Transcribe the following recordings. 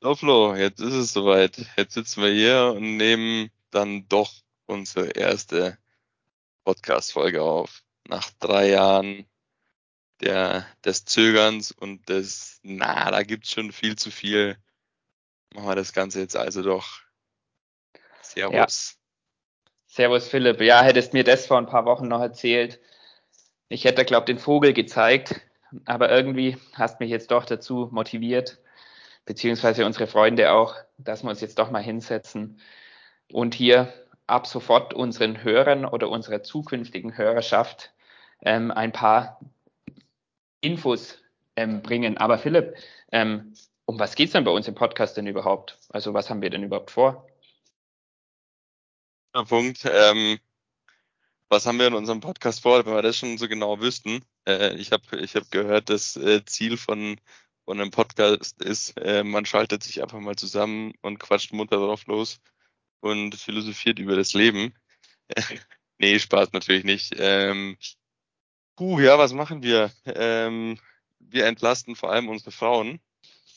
So Flo, jetzt ist es soweit. Jetzt sitzen wir hier und nehmen dann doch unsere erste Podcast-Folge auf. Nach drei Jahren der, des Zögerns und des, na, da gibt's schon viel zu viel. Machen wir das Ganze jetzt also doch. Servus. Ja. Servus Philipp. Ja, hättest mir das vor ein paar Wochen noch erzählt. Ich hätte, glaub, den Vogel gezeigt, aber irgendwie hast mich jetzt doch dazu motiviert, beziehungsweise unsere Freunde auch, dass wir uns jetzt doch mal hinsetzen und hier ab sofort unseren Hörern oder unserer zukünftigen Hörerschaft ähm, ein paar Infos ähm, bringen. Aber Philipp, ähm, um was geht's denn bei uns im Podcast denn überhaupt? Also was haben wir denn überhaupt vor? Punkt. Ähm, was haben wir in unserem Podcast vor, wenn wir das schon so genau wüssten? Äh, ich habe ich hab gehört, das äh, Ziel von und ein Podcast ist, äh, man schaltet sich einfach mal zusammen und quatscht munter drauf los und philosophiert über das Leben. nee, Spaß natürlich nicht. Ähm, puh, ja, was machen wir? Ähm, wir entlasten vor allem unsere Frauen,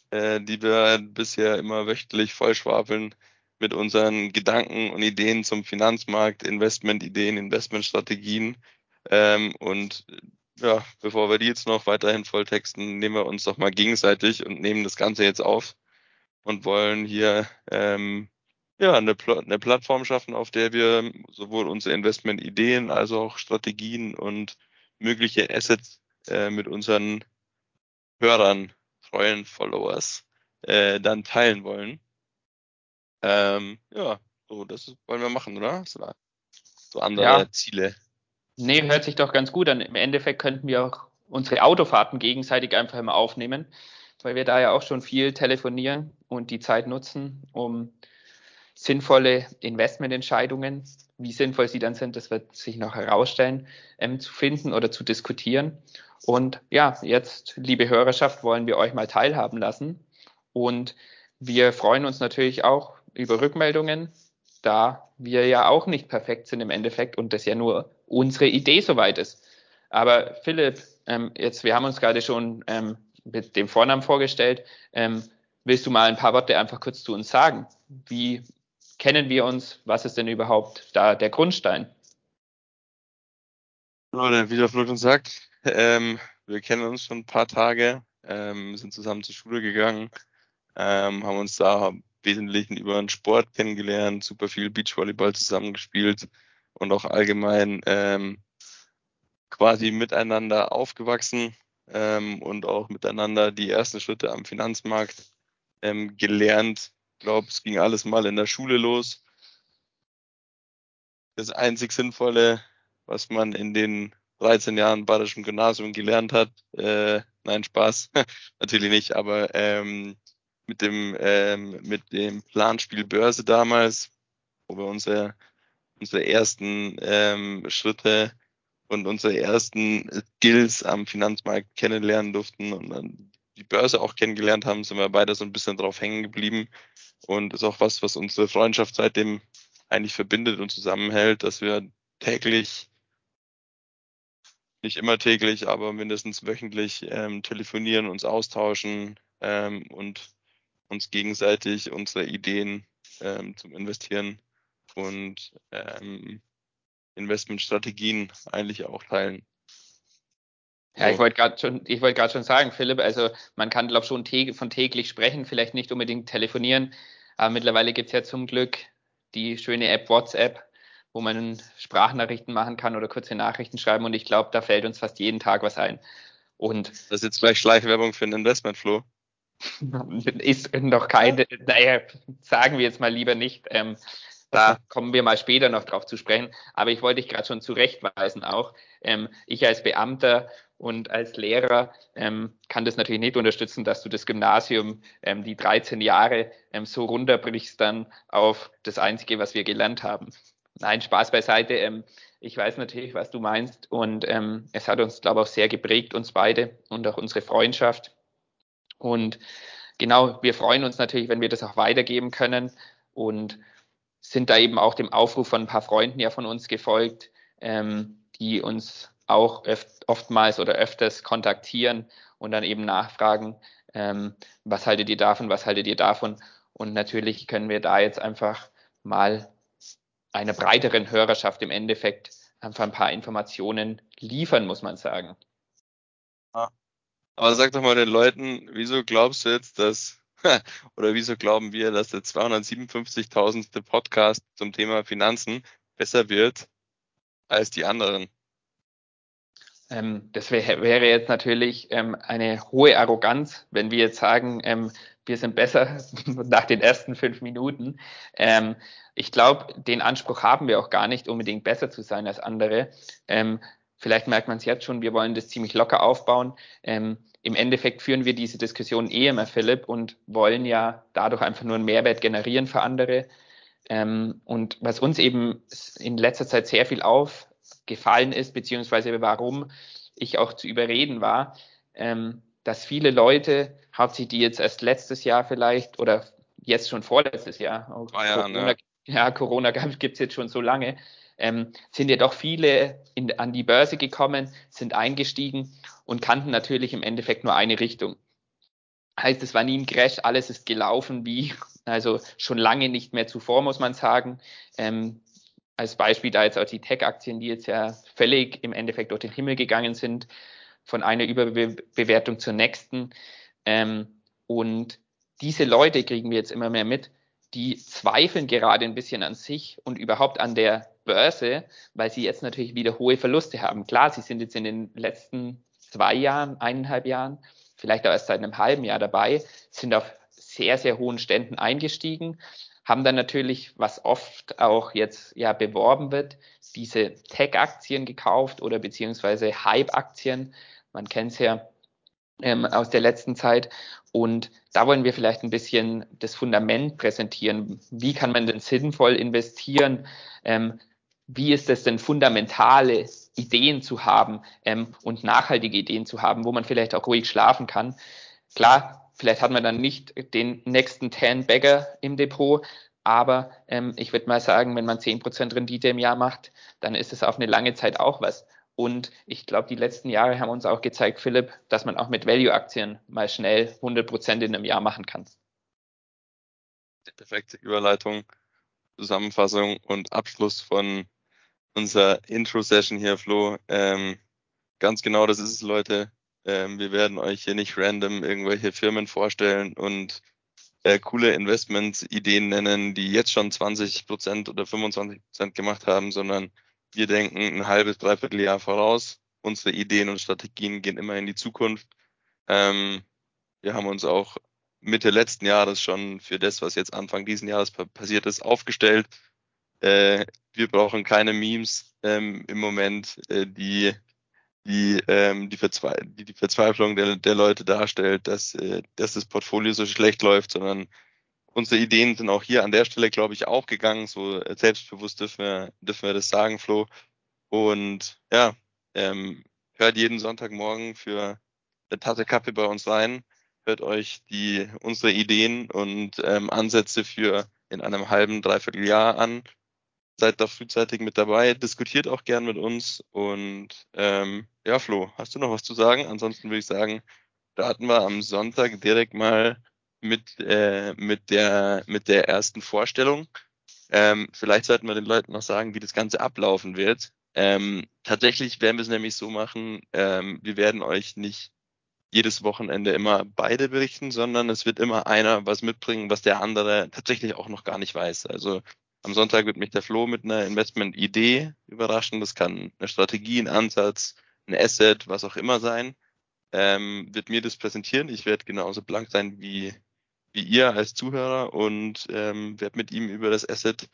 äh, die wir bisher immer wöchentlich vollschwafeln mit unseren Gedanken und Ideen zum Finanzmarkt, Investmentideen, Investmentstrategien. Ähm, und ja, bevor wir die jetzt noch weiterhin volltexten, nehmen wir uns doch mal gegenseitig und nehmen das Ganze jetzt auf und wollen hier ähm, ja eine, Pl eine Plattform schaffen, auf der wir sowohl unsere Investmentideen als auch Strategien und mögliche Assets äh, mit unseren Hörern, treuen Followers äh, dann teilen wollen. Ähm, ja, so das wollen wir machen, oder? So, andere ja. Ziele. Nee, hört sich doch ganz gut an. Im Endeffekt könnten wir auch unsere Autofahrten gegenseitig einfach immer aufnehmen, weil wir da ja auch schon viel telefonieren und die Zeit nutzen, um sinnvolle Investmententscheidungen, wie sinnvoll sie dann sind, das wird sich noch herausstellen, ähm, zu finden oder zu diskutieren. Und ja, jetzt, liebe Hörerschaft, wollen wir euch mal teilhaben lassen. Und wir freuen uns natürlich auch über Rückmeldungen, da wir ja auch nicht perfekt sind im Endeffekt und das ja nur unsere Idee soweit ist. Aber Philipp, ähm, jetzt, wir haben uns gerade schon ähm, mit dem Vornamen vorgestellt. Ähm, willst du mal ein paar Worte einfach kurz zu uns sagen? Wie kennen wir uns? Was ist denn überhaupt da der Grundstein? Leute, wie der Flo schon sagt, ähm, wir kennen uns schon ein paar Tage, ähm, sind zusammen zur Schule gegangen, ähm, haben uns da Wesentlichen über den Sport kennengelernt, super viel Beachvolleyball zusammengespielt und auch allgemein ähm, quasi miteinander aufgewachsen ähm, und auch miteinander die ersten Schritte am Finanzmarkt ähm, gelernt. Ich glaube, es ging alles mal in der Schule los. Das einzig Sinnvolle, was man in den 13 Jahren Badischen Gymnasium gelernt hat, äh, nein, Spaß, natürlich nicht, aber ähm, mit dem, ähm, mit dem Planspiel Börse damals, wo wir unsere, unsere ersten ähm, Schritte und unsere ersten Skills am Finanzmarkt kennenlernen durften und dann die Börse auch kennengelernt haben, sind wir beide so ein bisschen drauf hängen geblieben. Und ist auch was, was unsere Freundschaft seitdem eigentlich verbindet und zusammenhält, dass wir täglich, nicht immer täglich, aber mindestens wöchentlich ähm, telefonieren, uns austauschen ähm, und uns gegenseitig unsere Ideen ähm, zum Investieren und ähm, Investmentstrategien eigentlich auch teilen. Ja, ich wollte gerade schon, ich wollte gerade schon sagen, Philipp, also man kann glaube schon von täglich sprechen, vielleicht nicht unbedingt telefonieren, aber mittlerweile gibt es ja zum Glück die schöne App WhatsApp, wo man Sprachnachrichten machen kann oder kurze Nachrichten schreiben und ich glaube, da fällt uns fast jeden Tag was ein. Und das ist jetzt gleich Schleichwerbung für ein Investmentflow. ist noch keine, naja, sagen wir jetzt mal lieber nicht. Ähm, da kommen wir mal später noch drauf zu sprechen. Aber ich wollte dich gerade schon zurechtweisen auch. Ähm, ich als Beamter und als Lehrer ähm, kann das natürlich nicht unterstützen, dass du das Gymnasium, ähm, die 13 Jahre, ähm, so runterbrichst dann auf das Einzige, was wir gelernt haben. Nein, Spaß beiseite. Ähm, ich weiß natürlich, was du meinst. Und ähm, es hat uns, glaube ich, auch sehr geprägt, uns beide und auch unsere Freundschaft. Und genau, wir freuen uns natürlich, wenn wir das auch weitergeben können und sind da eben auch dem Aufruf von ein paar Freunden ja von uns gefolgt, ähm, die uns auch öft, oftmals oder öfters kontaktieren und dann eben nachfragen, Ähm, was haltet ihr davon? Was haltet ihr davon? Und natürlich können wir da jetzt einfach mal einer breiteren Hörerschaft im Endeffekt einfach ein paar Informationen liefern, muss man sagen. Aber sag doch mal den Leuten, wieso glaubst du jetzt, dass, oder wieso glauben wir, dass der 257.000. Podcast zum Thema Finanzen besser wird als die anderen? Ähm, das wär, wäre jetzt natürlich ähm, eine hohe Arroganz, wenn wir jetzt sagen, ähm, wir sind besser nach den ersten fünf Minuten. Ähm, ich glaube, den Anspruch haben wir auch gar nicht, unbedingt besser zu sein als andere. Ähm, vielleicht merkt man es jetzt schon, wir wollen das ziemlich locker aufbauen. Im Endeffekt führen wir diese Diskussion eh immer, Philipp, und wollen ja dadurch einfach nur einen Mehrwert generieren für andere. Ähm, und was uns eben in letzter Zeit sehr viel aufgefallen ist, beziehungsweise warum ich auch zu überreden war, ähm, dass viele Leute, hauptsächlich die jetzt erst letztes Jahr vielleicht oder jetzt schon vorletztes Jahr, ah, ja, Corona, ne. ja, Corona gibt es jetzt schon so lange, ähm, sind ja doch viele in, an die Börse gekommen, sind eingestiegen und kannten natürlich im Endeffekt nur eine Richtung. Heißt, es war nie ein Crash, alles ist gelaufen wie, also schon lange nicht mehr zuvor, muss man sagen. Ähm, als Beispiel da jetzt auch die Tech-Aktien, die jetzt ja völlig im Endeffekt durch den Himmel gegangen sind, von einer Überbewertung zur nächsten. Ähm, und diese Leute kriegen wir jetzt immer mehr mit, die zweifeln gerade ein bisschen an sich und überhaupt an der Börse, weil sie jetzt natürlich wieder hohe Verluste haben. Klar, sie sind jetzt in den letzten zwei Jahren, eineinhalb Jahren, vielleicht auch erst seit einem halben Jahr dabei, sind auf sehr, sehr hohen Ständen eingestiegen, haben dann natürlich, was oft auch jetzt ja beworben wird, diese Tech-Aktien gekauft oder beziehungsweise Hype-Aktien. Man kennt es ja ähm, aus der letzten Zeit. Und da wollen wir vielleicht ein bisschen das Fundament präsentieren. Wie kann man denn sinnvoll investieren? Ähm, wie ist es denn fundamentale Ideen zu haben ähm, und nachhaltige Ideen zu haben, wo man vielleicht auch ruhig schlafen kann? Klar, vielleicht hat man dann nicht den nächsten 10 Bagger im Depot, aber ähm, ich würde mal sagen, wenn man 10% Rendite im Jahr macht, dann ist es auf eine lange Zeit auch was. Und ich glaube, die letzten Jahre haben uns auch gezeigt, Philipp, dass man auch mit Value-Aktien mal schnell 100 Prozent in einem Jahr machen kann. Perfekte Überleitung, Zusammenfassung und Abschluss von unserer Intro-Session hier, Flo. Ähm, ganz genau, das ist es, Leute. Ähm, wir werden euch hier nicht random irgendwelche Firmen vorstellen und äh, coole Investment-Ideen nennen, die jetzt schon 20 Prozent oder 25 Prozent gemacht haben, sondern wir denken ein halbes, dreiviertel Jahr voraus. Unsere Ideen und Strategien gehen immer in die Zukunft. Ähm, wir haben uns auch Mitte letzten Jahres schon für das, was jetzt Anfang diesen Jahres passiert ist, aufgestellt. Äh, wir brauchen keine Memes ähm, im Moment, äh, die die, ähm, die, Verzwe die, die Verzweiflung der, der Leute darstellt, dass, äh, dass das Portfolio so schlecht läuft, sondern unsere Ideen sind auch hier an der Stelle, glaube ich, aufgegangen. So äh, selbstbewusst dürfen wir, dürfen wir das sagen, Flo. Und ja, ähm, hört jeden Sonntagmorgen für eine Tasse Kaffee bei uns rein. Hört euch die unsere Ideen und ähm, Ansätze für in einem halben, dreiviertel Jahr an. Seid da frühzeitig mit dabei, diskutiert auch gern mit uns. Und ähm, ja, Flo, hast du noch was zu sagen? Ansonsten würde ich sagen, starten wir am Sonntag direkt mal mit, äh, mit, der, mit der ersten Vorstellung. Ähm, vielleicht sollten wir den Leuten noch sagen, wie das Ganze ablaufen wird. Ähm, tatsächlich werden wir es nämlich so machen, ähm, wir werden euch nicht jedes Wochenende immer beide berichten, sondern es wird immer einer was mitbringen, was der andere tatsächlich auch noch gar nicht weiß. Also am Sonntag wird mich der Flo mit einer Investment-Idee überraschen. Das kann eine Strategie, ein Ansatz, ein Asset, was auch immer sein. Ähm, wird mir das präsentieren. Ich werde genauso blank sein wie wie ihr als Zuhörer und ähm, werde mit ihm über das Asset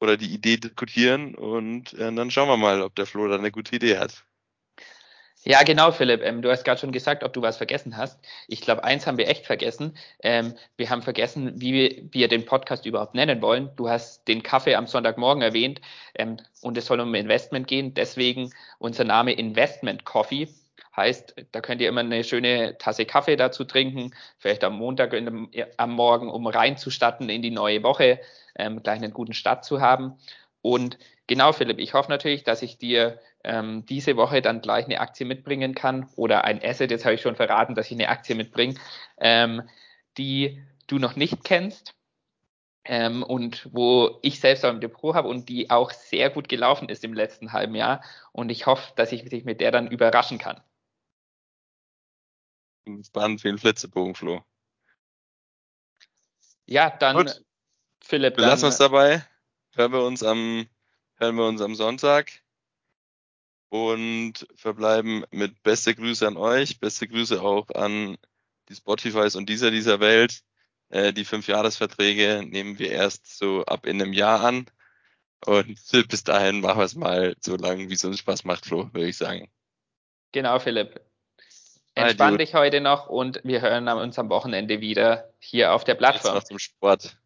oder die Idee diskutieren und äh, dann schauen wir mal, ob der Flo da eine gute Idee hat. Ja, genau, Philipp. Ähm, du hast gerade schon gesagt, ob du was vergessen hast. Ich glaube, eins haben wir echt vergessen. Ähm, wir haben vergessen, wie wir, wir den Podcast überhaupt nennen wollen. Du hast den Kaffee am Sonntagmorgen erwähnt ähm, und es soll um Investment gehen. Deswegen unser Name Investment Coffee. Heißt, da könnt ihr immer eine schöne Tasse Kaffee dazu trinken, vielleicht am Montag dem, am Morgen, um reinzustatten in die neue Woche, ähm, gleich einen guten Start zu haben. Und Genau, Philipp. Ich hoffe natürlich, dass ich dir ähm, diese Woche dann gleich eine Aktie mitbringen kann oder ein Asset, jetzt habe ich schon verraten, dass ich eine Aktie mitbringe, ähm, die du noch nicht kennst ähm, und wo ich selbst auch im Depot habe und die auch sehr gut gelaufen ist im letzten halben Jahr. Und ich hoffe, dass ich dich mit der dann überraschen kann. Gespannt wie ein Flitzebogen, Flo. Ja, dann, Gut. Philipp. Wir lassen uns dabei. Hören wir uns am, hören wir uns am Sonntag und verbleiben mit beste Grüße an euch, beste Grüße auch an die Spotifys und dieser dieser Welt. Äh, die fünf Jahresverträge nehmen wir erst so ab in einem Jahr an. Und bis dahin machen wir es mal so lange, wie es uns Spaß macht, Flo, würde ich sagen. Genau, Philipp. Entspann dich heute noch und wir hören uns am Wochenende wieder hier auf der Plattform. Jetzt noch zum Sport.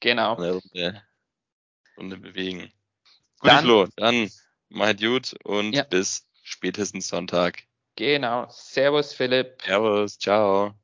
Genau. Eine Runde, Runde bewegen. Gut, dann, Flo, dann macht gut und ja. bis spätestens Sonntag. Genau. Servus, Philipp. Servus, ciao.